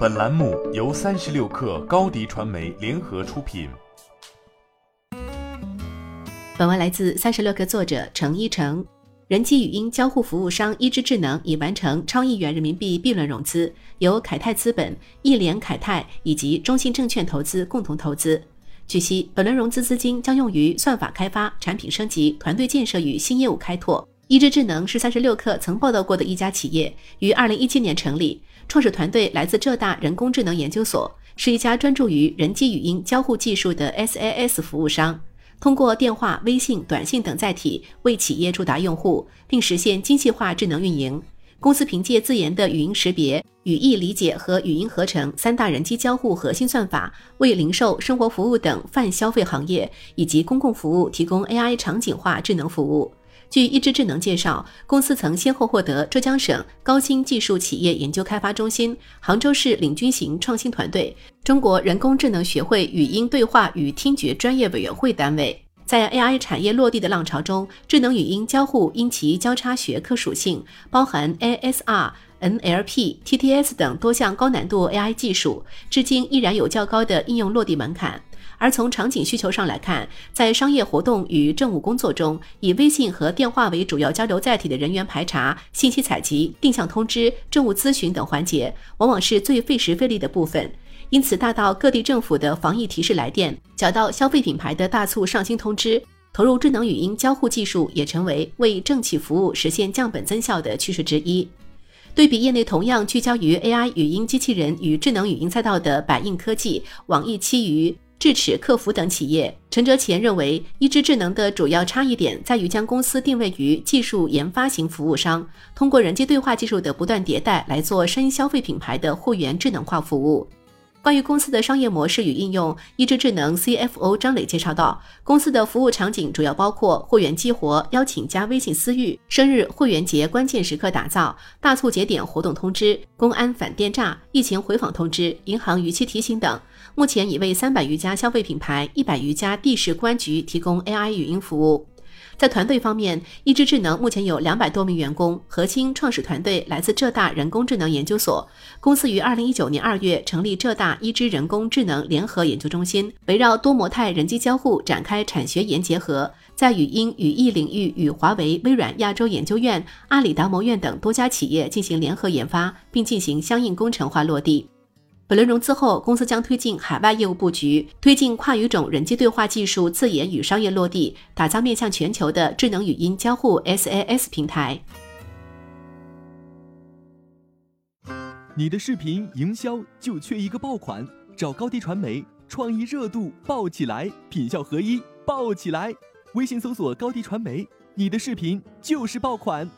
本栏目由三十六氪高低传媒联合出品。本文来自三十六氪作者程一成。人机语音交互服务商一知智能已完成超亿元人民币 B 轮融资，由凯泰资本、亿联凯泰以及中信证券投资共同投资。据悉，本轮融资资金将用于算法开发、产品升级、团队建设与新业务开拓。一智智能是三十六氪曾报道过的一家企业，于二零一七年成立，创始团队来自浙大人工智能研究所，是一家专注于人机语音交互技术的 SaaS 服务商，通过电话、微信、短信等载体为企业触达用户，并实现精细化智能运营。公司凭借自研的语音识别、语义理解和语音合成三大人机交互核心算法，为零售、生活服务等泛消费行业以及公共服务提供 AI 场景化智能服务。据一知智能介绍，公司曾先后获得浙江省高新技术企业研究开发中心、杭州市领军型创新团队、中国人工智能学会语音对话与听觉专业委员会单位。在 AI 产业落地的浪潮中，智能语音交互因其交叉学科属性，包含 ASR、NLP、TTS 等多项高难度 AI 技术，至今依然有较高的应用落地门槛。而从场景需求上来看，在商业活动与政务工作中，以微信和电话为主要交流载体的人员排查、信息采集、定向通知、政务咨询等环节，往往是最费时费力的部分。因此，大到各地政府的防疫提示来电，小到消费品牌的大促上新通知，投入智能语音交互技术也成为为政企服务实现降本增效的趋势之一。对比业内同样聚焦于 AI 语音机器人与智能语音赛道的百应科技、网易七鱼。智齿客服等企业，陈哲乾认为，一知智能的主要差异点在于将公司定位于技术研发型服务商，通过人机对话技术的不断迭代来做深消费品牌的货源智能化服务。关于公司的商业模式与应用，一智智能 CFO 张磊介绍到，公司的服务场景主要包括会员激活、邀请加微信私域、生日会员节关键时刻打造、大促节点活动通知、公安反电诈、疫情回访通知、银行逾期提醒等。目前已为三百余家消费品牌、一百余家地市公安局提供 AI 语音服务。在团队方面，一知智能目前有两百多名员工，核心创始团队来自浙大人工智能研究所。公司于二零一九年二月成立浙大一知人工智能联合研究中心，围绕多模态人机交互展开产学研结合，在语音语义领域与华为、微软亚洲研究院、阿里达摩院等多家企业进行联合研发，并进行相应工程化落地。本轮融资后，公司将推进海外业务布局，推进跨语种人机对话技术自研与商业落地，打造面向全球的智能语音交互 SaaS 平台。你的视频营销就缺一个爆款，找高低传媒，创意热度爆起来，品效合一爆起来。微信搜索高低传媒，你的视频就是爆款。